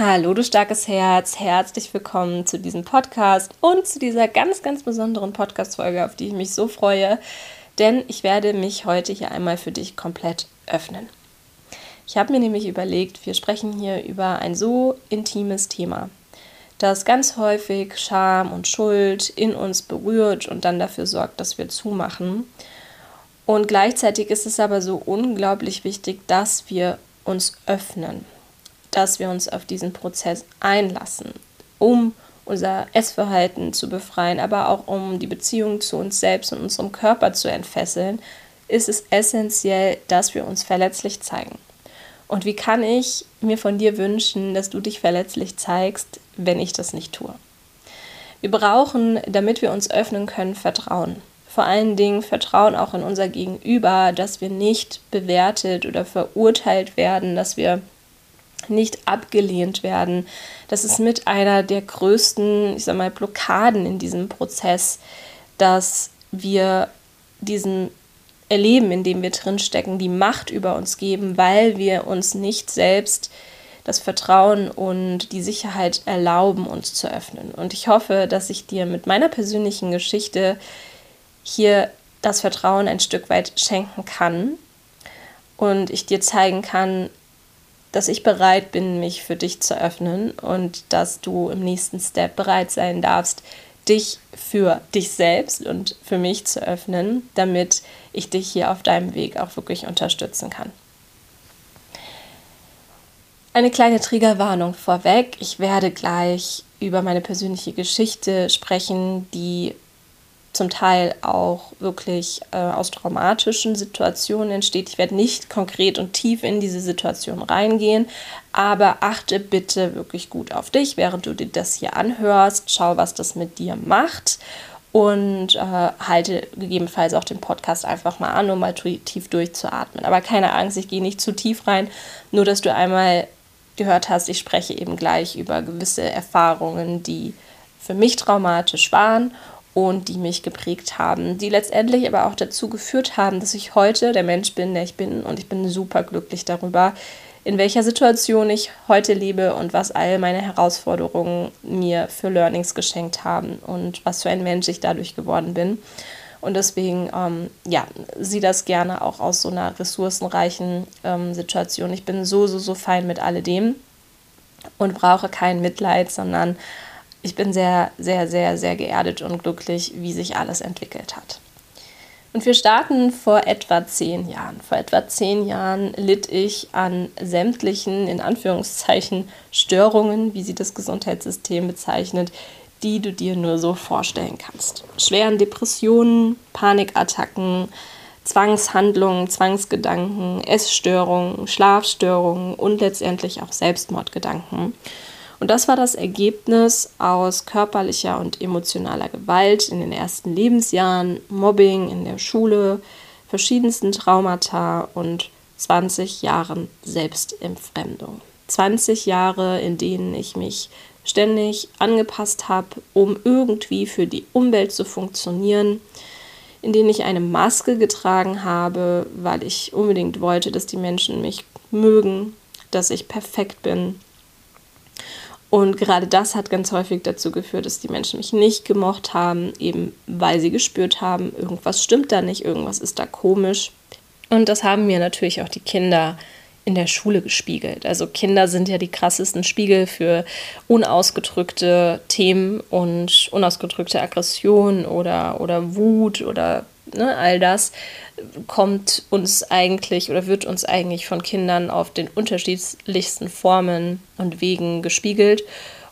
Hallo, du starkes Herz, herzlich willkommen zu diesem Podcast und zu dieser ganz, ganz besonderen Podcast-Folge, auf die ich mich so freue, denn ich werde mich heute hier einmal für dich komplett öffnen. Ich habe mir nämlich überlegt, wir sprechen hier über ein so intimes Thema, das ganz häufig Scham und Schuld in uns berührt und dann dafür sorgt, dass wir zumachen. Und gleichzeitig ist es aber so unglaublich wichtig, dass wir uns öffnen, dass wir uns auf diesen Prozess einlassen, um unser Essverhalten zu befreien, aber auch um die Beziehung zu uns selbst und unserem Körper zu entfesseln, ist es essentiell, dass wir uns verletzlich zeigen. Und wie kann ich mir von dir wünschen, dass du dich verletzlich zeigst, wenn ich das nicht tue? Wir brauchen, damit wir uns öffnen können, Vertrauen. Vor allen Dingen Vertrauen auch in unser Gegenüber, dass wir nicht bewertet oder verurteilt werden, dass wir nicht abgelehnt werden. Das ist mit einer der größten, ich sag mal, Blockaden in diesem Prozess, dass wir diesen Erleben, in dem wir drinstecken, die Macht über uns geben, weil wir uns nicht selbst das Vertrauen und die Sicherheit erlauben, uns zu öffnen. Und ich hoffe, dass ich dir mit meiner persönlichen Geschichte hier das Vertrauen ein Stück weit schenken kann und ich dir zeigen kann, dass ich bereit bin, mich für dich zu öffnen und dass du im nächsten Step bereit sein darfst, dich für dich selbst und für mich zu öffnen, damit ich dich hier auf deinem Weg auch wirklich unterstützen kann. Eine kleine Triggerwarnung vorweg. Ich werde gleich über meine persönliche Geschichte sprechen, die zum Teil auch wirklich äh, aus traumatischen Situationen entsteht. Ich werde nicht konkret und tief in diese Situation reingehen, aber achte bitte wirklich gut auf dich, während du dir das hier anhörst. Schau, was das mit dir macht und äh, halte gegebenenfalls auch den Podcast einfach mal an, um mal tief durchzuatmen. Aber keine Angst, ich gehe nicht zu tief rein, nur dass du einmal gehört hast, ich spreche eben gleich über gewisse Erfahrungen, die für mich traumatisch waren und die mich geprägt haben, die letztendlich aber auch dazu geführt haben, dass ich heute der Mensch bin, der ich bin und ich bin super glücklich darüber, in welcher Situation ich heute lebe und was all meine Herausforderungen mir für Learnings geschenkt haben und was für ein Mensch ich dadurch geworden bin. Und deswegen, ähm, ja, sieh das gerne auch aus so einer ressourcenreichen ähm, Situation. Ich bin so, so, so fein mit alledem und brauche kein Mitleid, sondern ich bin sehr, sehr, sehr, sehr geerdet und glücklich, wie sich alles entwickelt hat. Und wir starten vor etwa zehn Jahren. Vor etwa zehn Jahren litt ich an sämtlichen, in Anführungszeichen, Störungen, wie sie das Gesundheitssystem bezeichnet, die du dir nur so vorstellen kannst. Schweren Depressionen, Panikattacken, Zwangshandlungen, Zwangsgedanken, Essstörungen, Schlafstörungen und letztendlich auch Selbstmordgedanken. Und das war das Ergebnis aus körperlicher und emotionaler Gewalt in den ersten Lebensjahren, Mobbing in der Schule, verschiedensten Traumata und 20 Jahren Selbstentfremdung. 20 Jahre, in denen ich mich ständig angepasst habe, um irgendwie für die Umwelt zu funktionieren, in denen ich eine Maske getragen habe, weil ich unbedingt wollte, dass die Menschen mich mögen, dass ich perfekt bin, und gerade das hat ganz häufig dazu geführt, dass die Menschen mich nicht gemocht haben, eben weil sie gespürt haben, irgendwas stimmt da nicht, irgendwas ist da komisch. Und das haben mir natürlich auch die Kinder in der Schule gespiegelt. Also Kinder sind ja die krassesten Spiegel für unausgedrückte Themen und unausgedrückte Aggression oder, oder Wut oder ne, all das kommt uns eigentlich oder wird uns eigentlich von Kindern auf den unterschiedlichsten Formen und Wegen gespiegelt.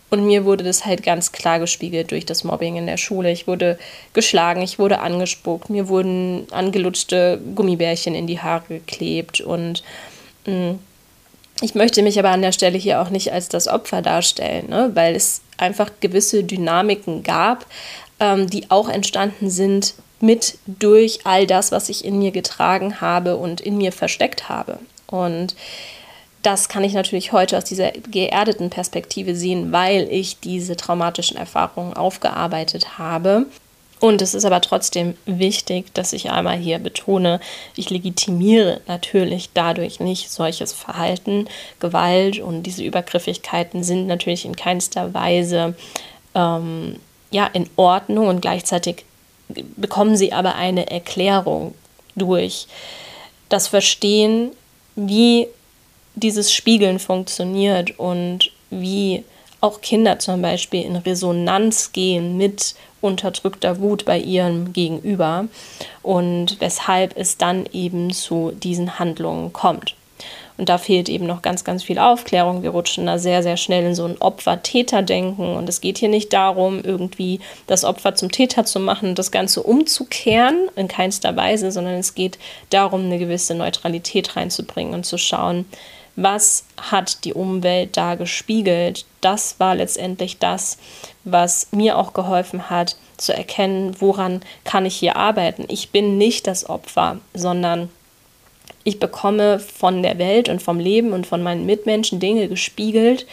Und mir wurde das halt ganz klar gespiegelt durch das Mobbing in der Schule. Ich wurde geschlagen, ich wurde angespuckt, mir wurden angelutschte Gummibärchen in die Haare geklebt. Und mh, mm, ich möchte mich aber an der Stelle hier auch nicht als das Opfer darstellen, ne? weil es einfach gewisse Dynamiken gab, ähm, die auch entstanden sind mit durch all das, was ich in mir getragen habe und in mir versteckt habe. Und das kann ich natürlich heute aus dieser geerdeten Perspektive sehen, weil ich diese traumatischen Erfahrungen aufgearbeitet habe. Und es ist aber trotzdem wichtig, dass ich einmal hier betone, ich legitimiere natürlich dadurch nicht solches Verhalten. Gewalt und diese Übergriffigkeiten sind natürlich in keinster Weise ähm, ja, in Ordnung und gleichzeitig bekommen sie aber eine Erklärung durch das Verstehen, wie dieses Spiegeln funktioniert und wie auch Kinder zum Beispiel in Resonanz gehen mit unterdrückter Wut bei ihrem Gegenüber und weshalb es dann eben zu diesen Handlungen kommt. Und da fehlt eben noch ganz, ganz viel Aufklärung. Wir rutschen da sehr, sehr schnell in so ein Opfer-Täter-Denken. Und es geht hier nicht darum, irgendwie das Opfer zum Täter zu machen und das Ganze umzukehren, in keinster Weise, sondern es geht darum, eine gewisse Neutralität reinzubringen und zu schauen, was hat die Umwelt da gespiegelt. Das war letztendlich das, was mir auch geholfen hat, zu erkennen, woran kann ich hier arbeiten. Ich bin nicht das Opfer, sondern ich bekomme von der Welt und vom Leben und von meinen Mitmenschen Dinge gespiegelt.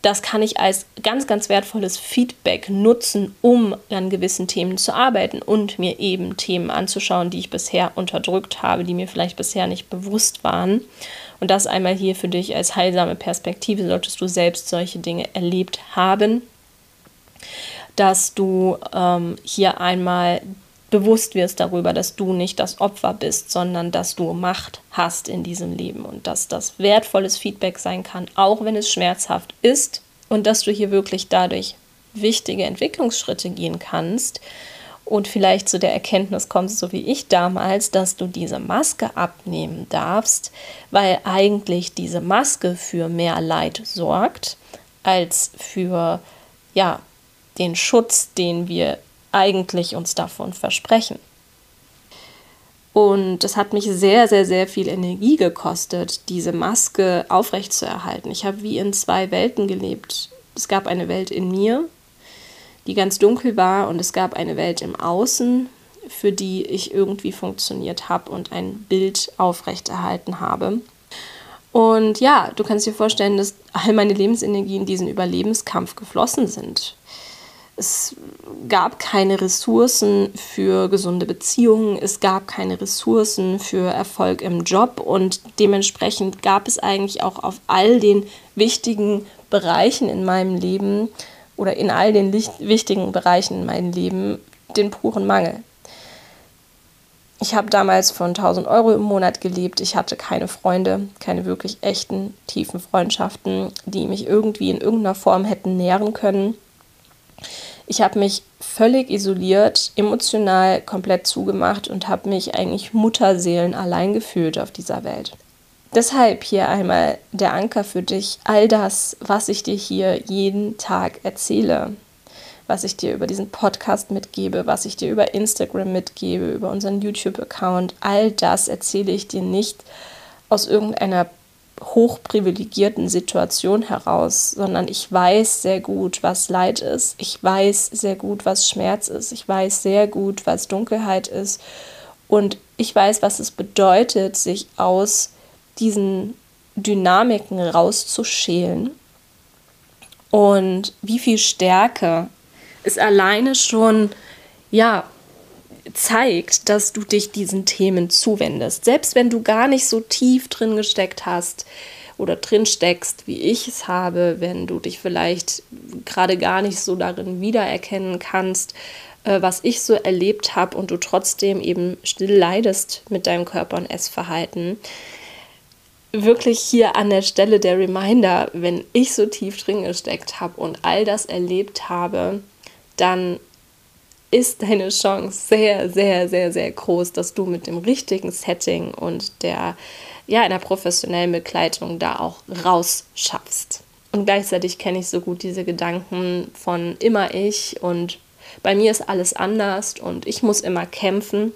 Das kann ich als ganz, ganz wertvolles Feedback nutzen, um an gewissen Themen zu arbeiten und mir eben Themen anzuschauen, die ich bisher unterdrückt habe, die mir vielleicht bisher nicht bewusst waren. Und das einmal hier für dich als heilsame Perspektive, solltest du selbst solche Dinge erlebt haben, dass du ähm, hier einmal bewusst wirst darüber, dass du nicht das Opfer bist, sondern dass du Macht hast in diesem Leben und dass das wertvolles Feedback sein kann, auch wenn es schmerzhaft ist und dass du hier wirklich dadurch wichtige Entwicklungsschritte gehen kannst und vielleicht zu der Erkenntnis kommst, so wie ich damals, dass du diese Maske abnehmen darfst, weil eigentlich diese Maske für mehr Leid sorgt als für ja, den Schutz, den wir eigentlich uns davon versprechen. Und es hat mich sehr, sehr, sehr viel Energie gekostet, diese Maske aufrechtzuerhalten. Ich habe wie in zwei Welten gelebt. Es gab eine Welt in mir, die ganz dunkel war, und es gab eine Welt im Außen, für die ich irgendwie funktioniert habe und ein Bild aufrechterhalten habe. Und ja, du kannst dir vorstellen, dass all meine Lebensenergie in diesen Überlebenskampf geflossen sind. Es gab keine Ressourcen für gesunde Beziehungen, es gab keine Ressourcen für Erfolg im Job und dementsprechend gab es eigentlich auch auf all den wichtigen Bereichen in meinem Leben oder in all den wichtigen Bereichen in meinem Leben den puren Mangel. Ich habe damals von 1000 Euro im Monat gelebt. Ich hatte keine Freunde, keine wirklich echten, tiefen Freundschaften, die mich irgendwie in irgendeiner Form hätten nähren können. Ich habe mich völlig isoliert, emotional komplett zugemacht und habe mich eigentlich Mutterseelen allein gefühlt auf dieser Welt. Deshalb hier einmal der Anker für dich, all das, was ich dir hier jeden Tag erzähle, was ich dir über diesen Podcast mitgebe, was ich dir über Instagram mitgebe, über unseren YouTube-Account, all das erzähle ich dir nicht aus irgendeiner hochprivilegierten Situation heraus, sondern ich weiß sehr gut, was Leid ist. Ich weiß sehr gut, was Schmerz ist. Ich weiß sehr gut, was Dunkelheit ist. Und ich weiß, was es bedeutet, sich aus diesen Dynamiken rauszuschälen. Und wie viel Stärke es alleine schon, ja, zeigt, dass du dich diesen Themen zuwendest. Selbst wenn du gar nicht so tief drin gesteckt hast oder drin steckst, wie ich es habe, wenn du dich vielleicht gerade gar nicht so darin wiedererkennen kannst, äh, was ich so erlebt habe und du trotzdem eben still leidest mit deinem Körper- und Essverhalten. Wirklich hier an der Stelle der Reminder, wenn ich so tief drin gesteckt habe und all das erlebt habe, dann ist deine Chance sehr, sehr, sehr, sehr groß, dass du mit dem richtigen Setting und der, ja, einer professionellen Begleitung da auch rausschaffst. Und gleichzeitig kenne ich so gut diese Gedanken von immer ich und bei mir ist alles anders und ich muss immer kämpfen.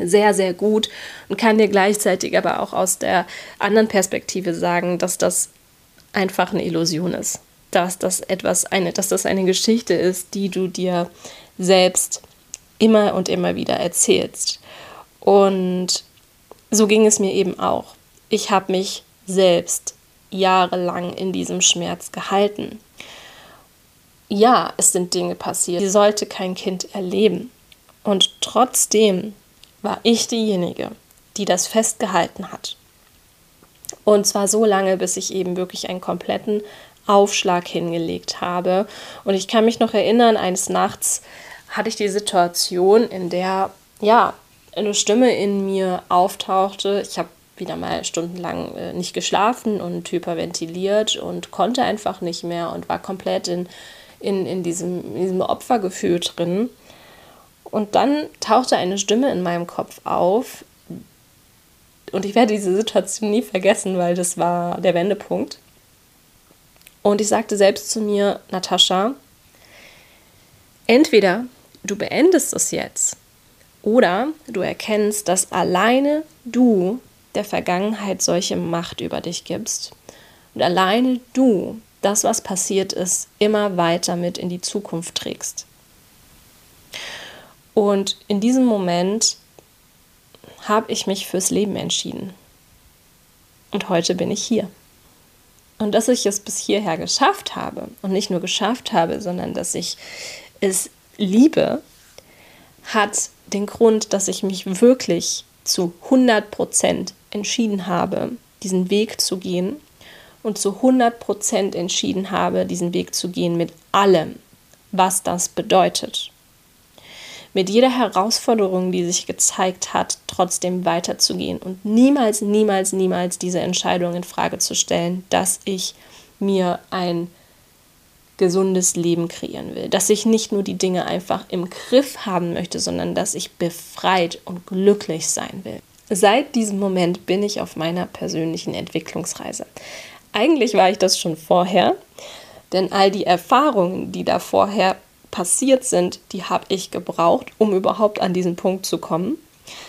Sehr, sehr gut und kann dir gleichzeitig aber auch aus der anderen Perspektive sagen, dass das einfach eine Illusion ist. Dass das etwas, eine, dass das eine Geschichte ist, die du dir selbst immer und immer wieder erzählst. Und so ging es mir eben auch. Ich habe mich selbst jahrelang in diesem Schmerz gehalten. ja, es sind Dinge passiert. Sie sollte kein Kind erleben. Und trotzdem war ich diejenige, die das festgehalten hat. Und zwar so lange, bis ich eben wirklich einen kompletten Aufschlag hingelegt habe. Und ich kann mich noch erinnern, eines Nachts hatte ich die Situation, in der ja eine Stimme in mir auftauchte. Ich habe wieder mal stundenlang äh, nicht geschlafen und hyperventiliert und konnte einfach nicht mehr und war komplett in, in, in, diesem, in diesem Opfergefühl drin. Und dann tauchte eine Stimme in meinem Kopf auf. Und ich werde diese Situation nie vergessen, weil das war der Wendepunkt. Und ich sagte selbst zu mir, Natascha, entweder du beendest es jetzt oder du erkennst, dass alleine du der Vergangenheit solche Macht über dich gibst und alleine du das, was passiert ist, immer weiter mit in die Zukunft trägst. Und in diesem Moment habe ich mich fürs Leben entschieden. Und heute bin ich hier. Und dass ich es bis hierher geschafft habe und nicht nur geschafft habe, sondern dass ich es liebe, hat den Grund, dass ich mich wirklich zu 100 Prozent entschieden habe, diesen Weg zu gehen und zu 100 Prozent entschieden habe, diesen Weg zu gehen mit allem, was das bedeutet. Mit jeder Herausforderung, die sich gezeigt hat, trotzdem weiterzugehen und niemals, niemals, niemals diese Entscheidung in Frage zu stellen, dass ich mir ein gesundes Leben kreieren will. Dass ich nicht nur die Dinge einfach im Griff haben möchte, sondern dass ich befreit und glücklich sein will. Seit diesem Moment bin ich auf meiner persönlichen Entwicklungsreise. Eigentlich war ich das schon vorher, denn all die Erfahrungen, die da vorher passiert sind, die habe ich gebraucht, um überhaupt an diesen Punkt zu kommen.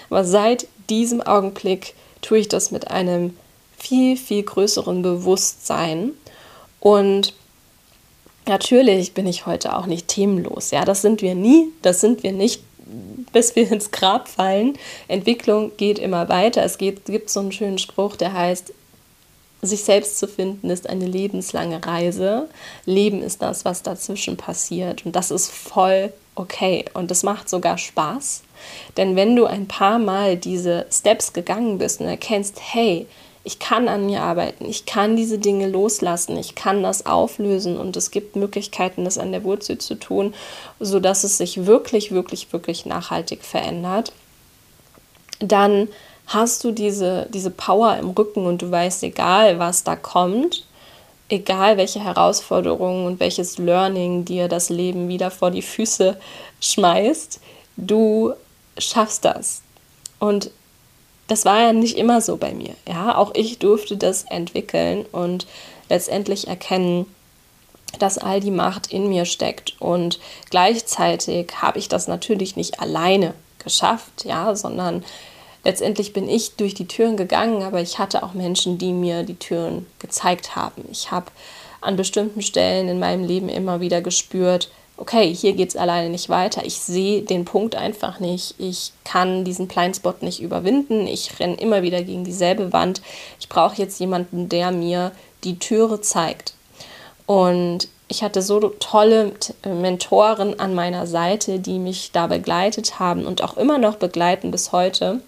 Aber seit diesem Augenblick tue ich das mit einem viel, viel größeren Bewusstsein und Natürlich bin ich heute auch nicht themenlos. Ja, das sind wir nie. Das sind wir nicht, bis wir ins Grab fallen. Entwicklung geht immer weiter. Es geht, gibt so einen schönen Spruch, der heißt, sich selbst zu finden ist eine lebenslange Reise. Leben ist das, was dazwischen passiert. Und das ist voll okay. Und das macht sogar Spaß. Denn wenn du ein paar Mal diese Steps gegangen bist und erkennst, hey, ich kann an mir arbeiten, ich kann diese Dinge loslassen, ich kann das auflösen. Und es gibt Möglichkeiten, das an der Wurzel zu tun, sodass es sich wirklich, wirklich, wirklich nachhaltig verändert, dann hast du diese, diese Power im Rücken und du weißt, egal was da kommt, egal welche Herausforderungen und welches Learning dir das Leben wieder vor die Füße schmeißt, du schaffst das. Und das war ja nicht immer so bei mir. Ja, auch ich durfte das entwickeln und letztendlich erkennen, dass all die Macht in mir steckt. Und gleichzeitig habe ich das natürlich nicht alleine geschafft, ja, sondern letztendlich bin ich durch die Türen gegangen, aber ich hatte auch Menschen, die mir die Türen gezeigt haben. Ich habe an bestimmten Stellen in meinem Leben immer wieder gespürt, okay, hier geht es alleine nicht weiter. Ich sehe den Punkt einfach nicht. Ich kann diesen Blindspot nicht überwinden. Ich renne immer wieder gegen dieselbe Wand. Ich brauche jetzt jemanden, der mir die Türe zeigt. Und ich hatte so tolle Mentoren an meiner Seite, die mich da begleitet haben und auch immer noch begleiten bis heute.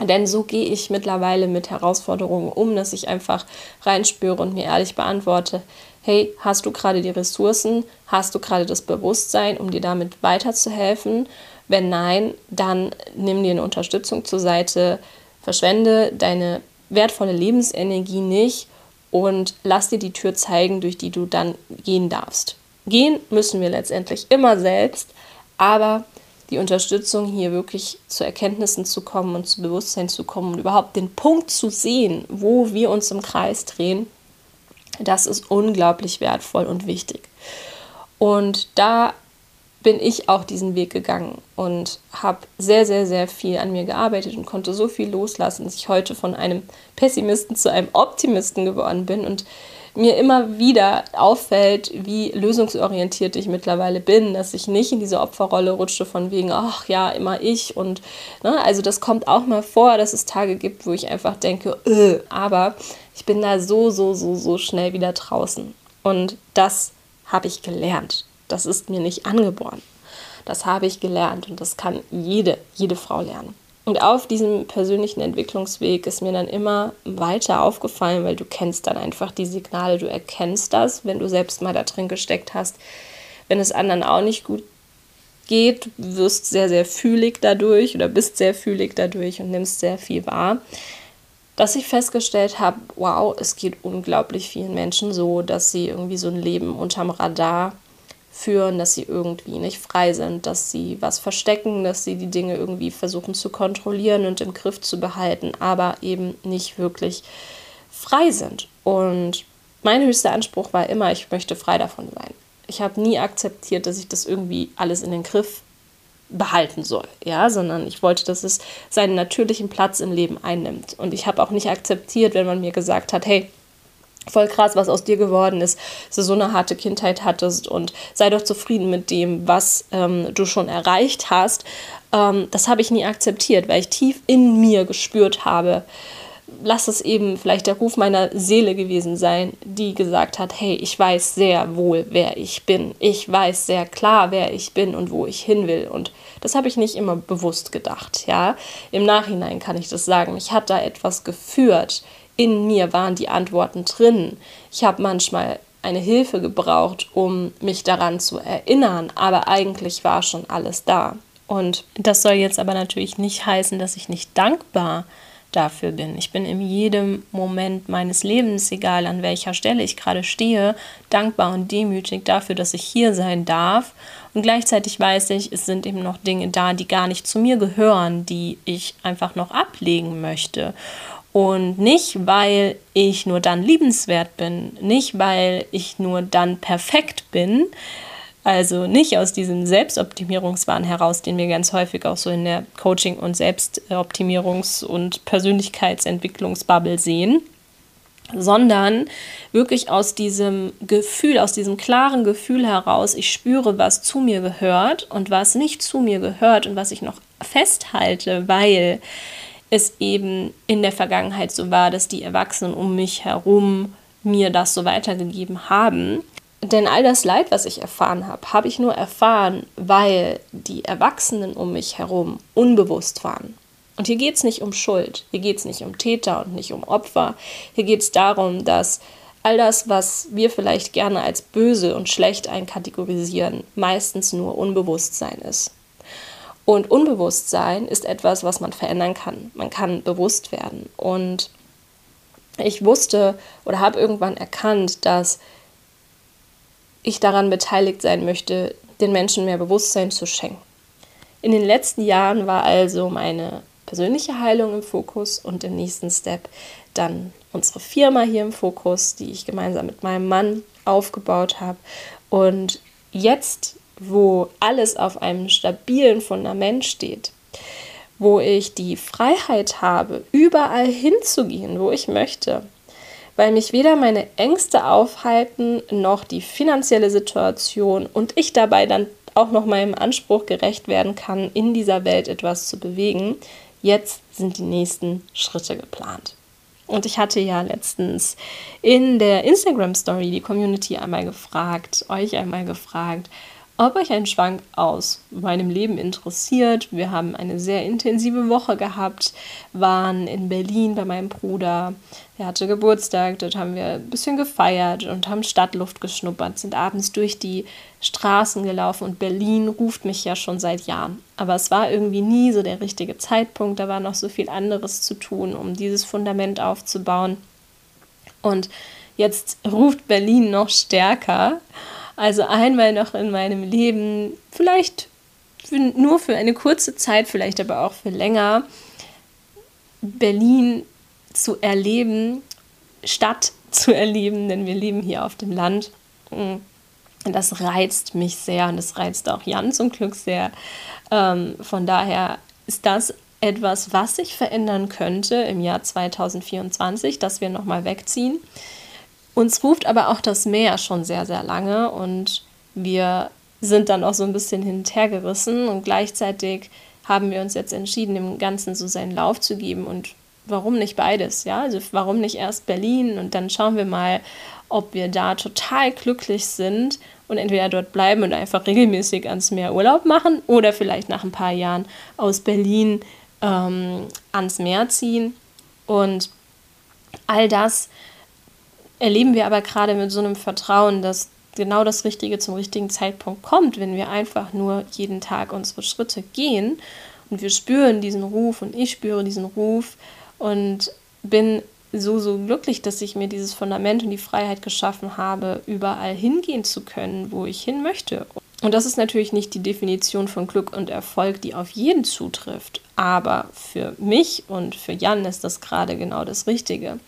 Denn so gehe ich mittlerweile mit Herausforderungen um, dass ich einfach reinspüre und mir ehrlich beantworte, hey, hast du gerade die Ressourcen, hast du gerade das Bewusstsein, um dir damit weiterzuhelfen? Wenn nein, dann nimm dir eine Unterstützung zur Seite, verschwende deine wertvolle Lebensenergie nicht und lass dir die Tür zeigen, durch die du dann gehen darfst. Gehen müssen wir letztendlich immer selbst, aber die Unterstützung hier wirklich zu Erkenntnissen zu kommen und zu Bewusstsein zu kommen und überhaupt den Punkt zu sehen, wo wir uns im Kreis drehen, das ist unglaublich wertvoll und wichtig. Und da bin ich auch diesen Weg gegangen und habe sehr, sehr, sehr viel an mir gearbeitet und konnte so viel loslassen, dass ich heute von einem Pessimisten zu einem Optimisten geworden bin und mir immer wieder auffällt, wie lösungsorientiert ich mittlerweile bin, dass ich nicht in diese Opferrolle rutsche von wegen, ach ja, immer ich und ne, also das kommt auch mal vor, dass es Tage gibt, wo ich einfach denke, äh, aber ich bin da so, so, so, so schnell wieder draußen und das habe ich gelernt. Das ist mir nicht angeboren. Das habe ich gelernt und das kann jede, jede Frau lernen. Und auf diesem persönlichen Entwicklungsweg ist mir dann immer weiter aufgefallen, weil du kennst dann einfach die Signale, du erkennst das, wenn du selbst mal da drin gesteckt hast. Wenn es anderen auch nicht gut geht, wirst sehr, sehr fühlig dadurch oder bist sehr fühlig dadurch und nimmst sehr viel wahr. Dass ich festgestellt habe, wow, es geht unglaublich vielen Menschen so, dass sie irgendwie so ein Leben unterm Radar führen, dass sie irgendwie nicht frei sind, dass sie was verstecken, dass sie die Dinge irgendwie versuchen zu kontrollieren und im Griff zu behalten, aber eben nicht wirklich frei sind. Und mein höchster Anspruch war immer, ich möchte frei davon sein. Ich habe nie akzeptiert, dass ich das irgendwie alles in den Griff behalten soll, ja, sondern ich wollte, dass es seinen natürlichen Platz im Leben einnimmt. Und ich habe auch nicht akzeptiert, wenn man mir gesagt hat, hey, voll krass, was aus dir geworden ist, dass du so eine harte Kindheit hattest und sei doch zufrieden mit dem, was ähm, du schon erreicht hast. Ähm, das habe ich nie akzeptiert, weil ich tief in mir gespürt habe, lass es eben vielleicht der Ruf meiner Seele gewesen sein, die gesagt hat, hey, ich weiß sehr wohl, wer ich bin. Ich weiß sehr klar, wer ich bin und wo ich hin will. Und das habe ich nicht immer bewusst gedacht, ja. Im Nachhinein kann ich das sagen. Mich hat da etwas geführt, in mir waren die Antworten drin. Ich habe manchmal eine Hilfe gebraucht, um mich daran zu erinnern, aber eigentlich war schon alles da. Und das soll jetzt aber natürlich nicht heißen, dass ich nicht dankbar dafür bin. Ich bin in jedem Moment meines Lebens, egal an welcher Stelle ich gerade stehe, dankbar und demütig dafür, dass ich hier sein darf. Und gleichzeitig weiß ich, es sind eben noch Dinge da, die gar nicht zu mir gehören, die ich einfach noch ablegen möchte. Und nicht, weil ich nur dann liebenswert bin, nicht, weil ich nur dann perfekt bin, also nicht aus diesem Selbstoptimierungswahn heraus, den wir ganz häufig auch so in der Coaching- und Selbstoptimierungs- und Persönlichkeitsentwicklungsbubble sehen, sondern wirklich aus diesem Gefühl, aus diesem klaren Gefühl heraus, ich spüre, was zu mir gehört und was nicht zu mir gehört und was ich noch festhalte, weil es eben in der Vergangenheit so war, dass die Erwachsenen um mich herum mir das so weitergegeben haben. Denn all das Leid, was ich erfahren habe, habe ich nur erfahren, weil die Erwachsenen um mich herum unbewusst waren. Und hier geht es nicht um Schuld, hier geht es nicht um Täter und nicht um Opfer. Hier geht es darum, dass all das, was wir vielleicht gerne als böse und schlecht einkategorisieren, meistens nur Unbewusstsein ist. Und Unbewusstsein ist etwas, was man verändern kann. Man kann bewusst werden. Und ich wusste oder habe irgendwann erkannt, dass ich daran beteiligt sein möchte, den Menschen mehr Bewusstsein zu schenken. In den letzten Jahren war also meine persönliche Heilung im Fokus und im nächsten Step dann unsere Firma hier im Fokus, die ich gemeinsam mit meinem Mann aufgebaut habe. Und jetzt wo alles auf einem stabilen Fundament steht, wo ich die Freiheit habe, überall hinzugehen, wo ich möchte, weil mich weder meine Ängste aufhalten, noch die finanzielle Situation und ich dabei dann auch noch meinem Anspruch gerecht werden kann, in dieser Welt etwas zu bewegen. Jetzt sind die nächsten Schritte geplant. Und ich hatte ja letztens in der Instagram Story die Community einmal gefragt, euch einmal gefragt, ob euch ein Schwank aus meinem Leben interessiert. Wir haben eine sehr intensive Woche gehabt, waren in Berlin bei meinem Bruder. Er hatte Geburtstag, dort haben wir ein bisschen gefeiert und haben Stadtluft geschnuppert, sind abends durch die Straßen gelaufen und Berlin ruft mich ja schon seit Jahren. Aber es war irgendwie nie so der richtige Zeitpunkt, da war noch so viel anderes zu tun, um dieses Fundament aufzubauen. Und jetzt ruft Berlin noch stärker. Also einmal noch in meinem Leben, vielleicht für, nur für eine kurze Zeit, vielleicht aber auch für länger, Berlin zu erleben, Stadt zu erleben, denn wir leben hier auf dem Land. Mm, das reizt mich sehr und das reizt auch Jan zum Glück sehr. Ähm, von daher ist das etwas, was sich verändern könnte im Jahr 2024, dass wir nochmal wegziehen. Uns ruft aber auch das Meer schon sehr, sehr lange und wir sind dann auch so ein bisschen hinterhergerissen und gleichzeitig haben wir uns jetzt entschieden, dem Ganzen so seinen Lauf zu geben und warum nicht beides, ja? Also warum nicht erst Berlin und dann schauen wir mal, ob wir da total glücklich sind und entweder dort bleiben und einfach regelmäßig ans Meer Urlaub machen oder vielleicht nach ein paar Jahren aus Berlin ähm, ans Meer ziehen. Und all das erleben wir aber gerade mit so einem Vertrauen, dass genau das Richtige zum richtigen Zeitpunkt kommt, wenn wir einfach nur jeden Tag unsere Schritte gehen und wir spüren diesen Ruf und ich spüre diesen Ruf und bin so, so glücklich, dass ich mir dieses Fundament und die Freiheit geschaffen habe, überall hingehen zu können, wo ich hin möchte. Und das ist natürlich nicht die Definition von Glück und Erfolg, die auf jeden zutrifft. Aber für mich und für Jan ist das gerade genau das Richtige.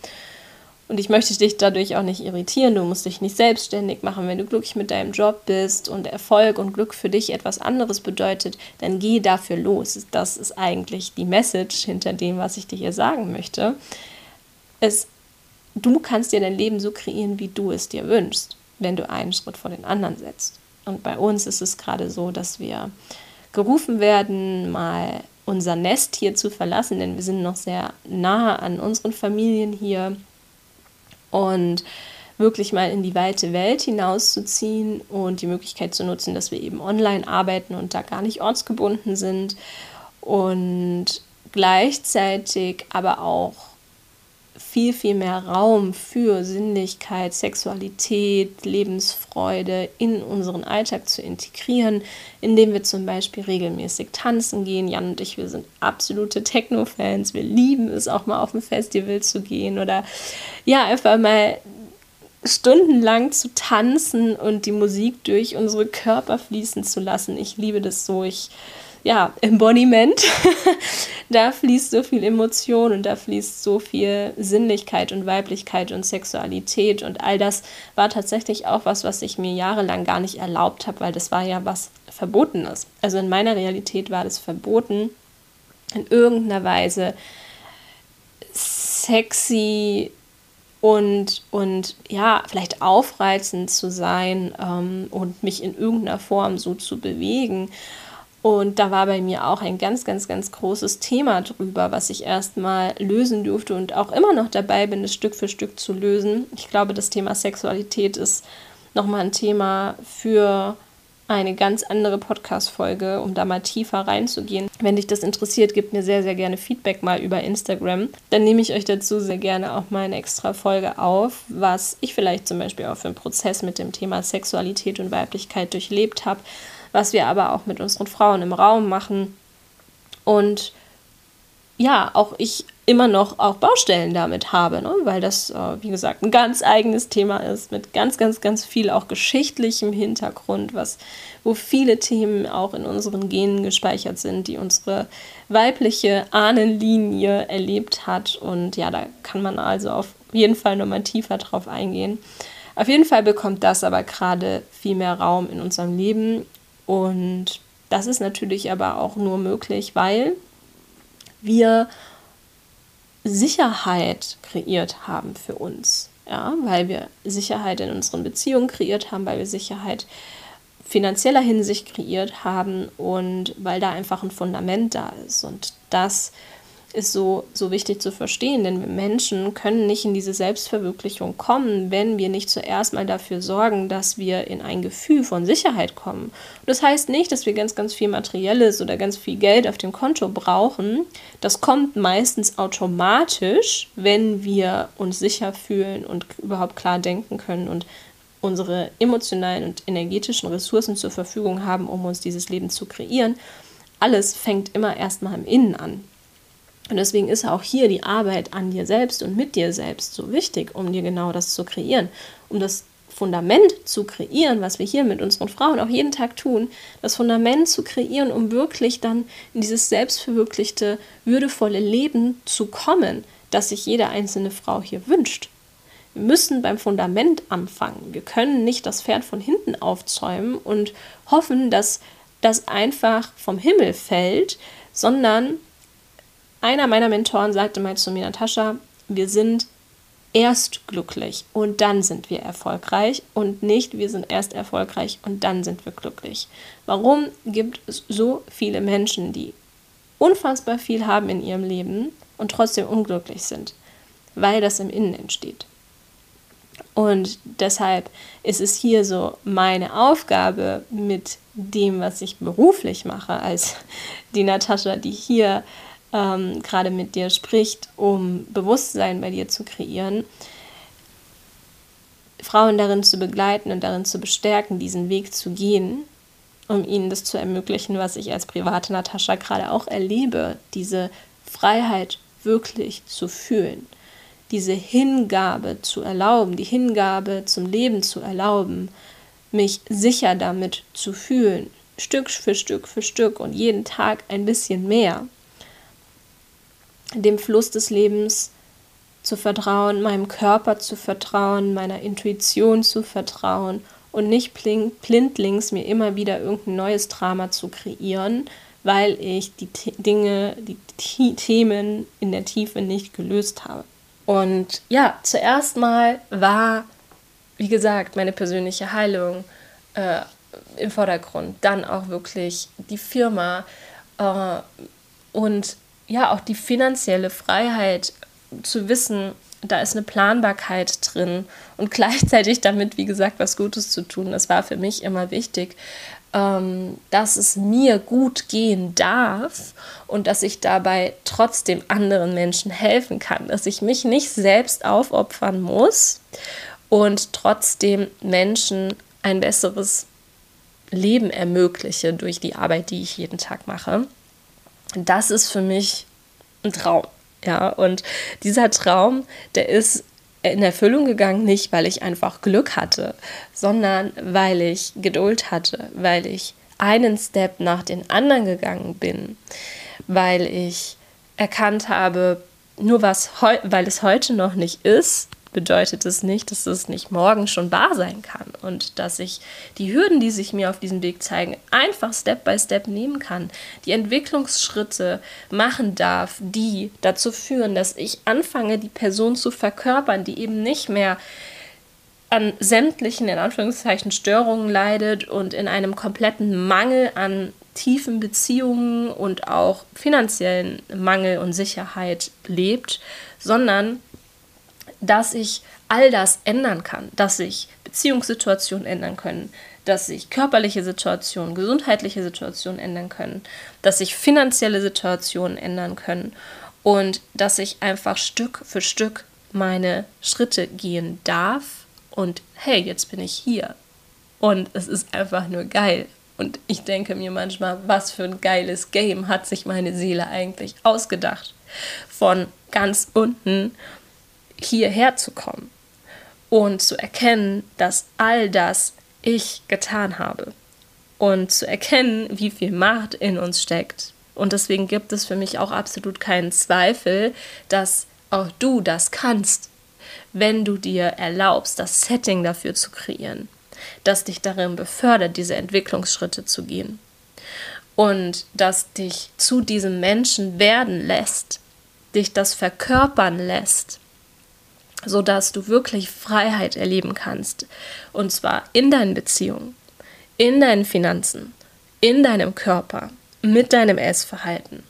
Und ich möchte dich dadurch auch nicht irritieren. Du musst dich nicht selbstständig machen. Wenn du glücklich mit deinem Job bist und Erfolg und Glück für dich etwas anderes bedeutet, dann geh dafür los. Das ist eigentlich die Message hinter dem, was ich dir hier sagen möchte. Es, du kannst dir dein Leben so kreieren, wie du es dir wünschst, wenn du einen Schritt vor den anderen setzt. Und bei uns ist es gerade so, dass wir gerufen werden, mal unser Nest hier zu verlassen, denn wir sind noch sehr nah an unseren Familien hier und wirklich mal in die weite Welt hinauszuziehen und die Möglichkeit zu nutzen, dass wir eben online arbeiten und da gar nicht ortsgebunden sind und gleichzeitig aber auch viel, viel mehr Raum für Sinnlichkeit, Sexualität, Lebensfreude in unseren Alltag zu integrieren, indem wir zum Beispiel regelmäßig tanzen gehen. Jan und ich, wir sind absolute Techno-Fans. Wir lieben es auch mal auf ein Festival zu gehen oder ja, einfach mal stundenlang zu tanzen und die Musik durch unsere Körper fließen zu lassen. Ich liebe das so. Ich ja, Embodiment. da fließt so viel Emotion und da fließt so viel Sinnlichkeit und Weiblichkeit und Sexualität und all das war tatsächlich auch was, was ich mir jahrelang gar nicht erlaubt habe, weil das war ja was Verbotenes. Also in meiner Realität war das verboten, in irgendeiner Weise sexy und, und ja, vielleicht aufreizend zu sein ähm, und mich in irgendeiner Form so zu bewegen. Und da war bei mir auch ein ganz, ganz, ganz großes Thema drüber, was ich erstmal lösen durfte und auch immer noch dabei bin, es Stück für Stück zu lösen. Ich glaube, das Thema Sexualität ist nochmal ein Thema für eine ganz andere Podcast-Folge, um da mal tiefer reinzugehen. Wenn dich das interessiert, gib mir sehr, sehr gerne Feedback mal über Instagram. Dann nehme ich euch dazu sehr gerne auch mal eine extra Folge auf, was ich vielleicht zum Beispiel auch für einen Prozess mit dem Thema Sexualität und Weiblichkeit durchlebt habe was wir aber auch mit unseren Frauen im Raum machen. Und ja, auch ich immer noch auch Baustellen damit habe, ne? weil das, äh, wie gesagt, ein ganz eigenes Thema ist, mit ganz, ganz, ganz viel auch geschichtlichem Hintergrund, was, wo viele Themen auch in unseren Genen gespeichert sind, die unsere weibliche Ahnenlinie erlebt hat. Und ja, da kann man also auf jeden Fall nochmal tiefer drauf eingehen. Auf jeden Fall bekommt das aber gerade viel mehr Raum in unserem Leben und das ist natürlich aber auch nur möglich, weil wir Sicherheit kreiert haben für uns. Ja, weil wir Sicherheit in unseren Beziehungen kreiert haben, weil wir Sicherheit finanzieller Hinsicht kreiert haben und weil da einfach ein Fundament da ist. Und das ist so, so wichtig zu verstehen, denn wir Menschen können nicht in diese Selbstverwirklichung kommen, wenn wir nicht zuerst mal dafür sorgen, dass wir in ein Gefühl von Sicherheit kommen. Und das heißt nicht, dass wir ganz, ganz viel Materielles oder ganz viel Geld auf dem Konto brauchen. Das kommt meistens automatisch, wenn wir uns sicher fühlen und überhaupt klar denken können und unsere emotionalen und energetischen Ressourcen zur Verfügung haben, um uns dieses Leben zu kreieren. Alles fängt immer erstmal im Innen an. Und deswegen ist auch hier die Arbeit an dir selbst und mit dir selbst so wichtig, um dir genau das zu kreieren, um das Fundament zu kreieren, was wir hier mit unseren Frauen auch jeden Tag tun, das Fundament zu kreieren, um wirklich dann in dieses selbstverwirklichte, würdevolle Leben zu kommen, das sich jede einzelne Frau hier wünscht. Wir müssen beim Fundament anfangen. Wir können nicht das Pferd von hinten aufzäumen und hoffen, dass das einfach vom Himmel fällt, sondern einer meiner Mentoren sagte mal zu mir, Natascha, wir sind erst glücklich und dann sind wir erfolgreich und nicht wir sind erst erfolgreich und dann sind wir glücklich. Warum gibt es so viele Menschen, die unfassbar viel haben in ihrem Leben und trotzdem unglücklich sind? Weil das im Innen entsteht. Und deshalb ist es hier so meine Aufgabe mit dem, was ich beruflich mache, als die Natascha, die hier ähm, gerade mit dir spricht, um Bewusstsein bei dir zu kreieren, Frauen darin zu begleiten und darin zu bestärken, diesen Weg zu gehen, um ihnen das zu ermöglichen, was ich als private Natascha gerade auch erlebe, diese Freiheit wirklich zu fühlen, diese Hingabe zu erlauben, die Hingabe zum Leben zu erlauben, mich sicher damit zu fühlen, Stück für Stück für Stück und jeden Tag ein bisschen mehr, dem Fluss des Lebens zu vertrauen, meinem Körper zu vertrauen, meiner Intuition zu vertrauen und nicht blindlings mir immer wieder irgendein neues Drama zu kreieren, weil ich die Dinge, die Themen in der Tiefe nicht gelöst habe. Und ja, zuerst mal war, wie gesagt, meine persönliche Heilung äh, im Vordergrund. Dann auch wirklich die Firma äh, und ja, auch die finanzielle Freiheit zu wissen, da ist eine Planbarkeit drin und gleichzeitig damit, wie gesagt, was Gutes zu tun. Das war für mich immer wichtig, ähm, dass es mir gut gehen darf und dass ich dabei trotzdem anderen Menschen helfen kann, dass ich mich nicht selbst aufopfern muss und trotzdem Menschen ein besseres Leben ermögliche durch die Arbeit, die ich jeden Tag mache. Das ist für mich ein Traum. Ja, und dieser Traum, der ist in Erfüllung gegangen, nicht weil ich einfach Glück hatte, sondern weil ich Geduld hatte, weil ich einen Step nach den anderen gegangen bin, weil ich erkannt habe, nur was weil es heute noch nicht ist, bedeutet es nicht, dass es nicht morgen schon wahr sein kann und dass ich die Hürden, die sich mir auf diesem Weg zeigen, einfach Step by Step nehmen kann, die Entwicklungsschritte machen darf, die dazu führen, dass ich anfange, die Person zu verkörpern, die eben nicht mehr an sämtlichen, in Anführungszeichen, Störungen leidet und in einem kompletten Mangel an tiefen Beziehungen und auch finanziellen Mangel und Sicherheit lebt, sondern dass ich all das ändern kann, dass sich Beziehungssituationen ändern können, dass sich körperliche Situationen, gesundheitliche Situationen ändern können, dass sich finanzielle Situationen ändern können und dass ich einfach Stück für Stück meine Schritte gehen darf und hey, jetzt bin ich hier. Und es ist einfach nur geil. Und ich denke mir manchmal, was für ein geiles Game hat sich meine Seele eigentlich ausgedacht. Von ganz unten hierher zu kommen und zu erkennen, dass all das ich getan habe und zu erkennen, wie viel Macht in uns steckt. Und deswegen gibt es für mich auch absolut keinen Zweifel, dass auch du das kannst, wenn du dir erlaubst, das Setting dafür zu kreieren, das dich darin befördert, diese Entwicklungsschritte zu gehen und das dich zu diesem Menschen werden lässt, dich das verkörpern lässt sodass du wirklich Freiheit erleben kannst. Und zwar in deinen Beziehungen, in deinen Finanzen, in deinem Körper, mit deinem Essverhalten.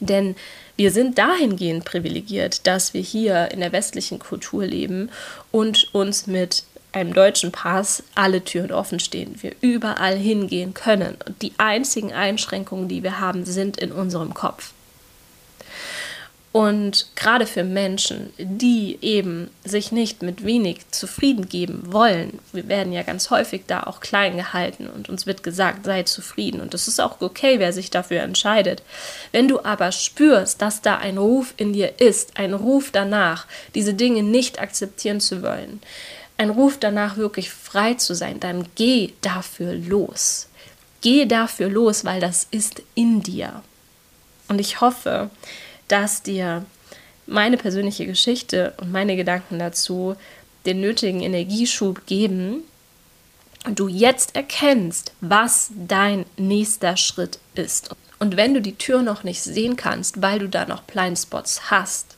Denn wir sind dahingehend privilegiert, dass wir hier in der westlichen Kultur leben und uns mit einem deutschen Pass alle Türen offen stehen. Wir überall hingehen können. Und die einzigen Einschränkungen, die wir haben, sind in unserem Kopf. Und gerade für Menschen, die eben sich nicht mit wenig zufrieden geben wollen, wir werden ja ganz häufig da auch klein gehalten und uns wird gesagt, sei zufrieden. Und das ist auch okay, wer sich dafür entscheidet. Wenn du aber spürst, dass da ein Ruf in dir ist, ein Ruf danach, diese Dinge nicht akzeptieren zu wollen, ein Ruf danach wirklich frei zu sein, dann geh dafür los. Geh dafür los, weil das ist in dir. Und ich hoffe, dass dir meine persönliche Geschichte und meine Gedanken dazu den nötigen Energieschub geben und du jetzt erkennst, was dein nächster Schritt ist. Und wenn du die Tür noch nicht sehen kannst, weil du da noch Blindspots hast,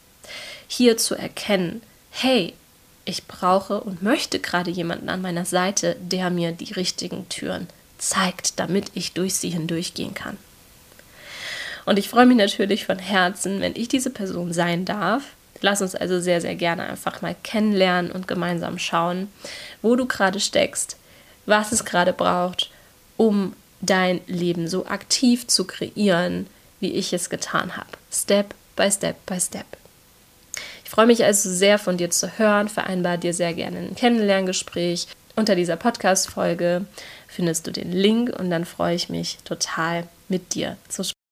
hier zu erkennen, hey, ich brauche und möchte gerade jemanden an meiner Seite, der mir die richtigen Türen zeigt, damit ich durch sie hindurchgehen kann. Und ich freue mich natürlich von Herzen, wenn ich diese Person sein darf, Lass uns also sehr, sehr gerne einfach mal kennenlernen und gemeinsam schauen, wo du gerade steckst, was es gerade braucht, um dein Leben so aktiv zu kreieren, wie ich es getan habe. Step by Step by Step. Ich freue mich also sehr von dir zu hören, vereinbar dir sehr gerne ein Kennenlerngespräch. Unter dieser Podcast-Folge findest du den Link und dann freue ich mich total mit dir zu sprechen.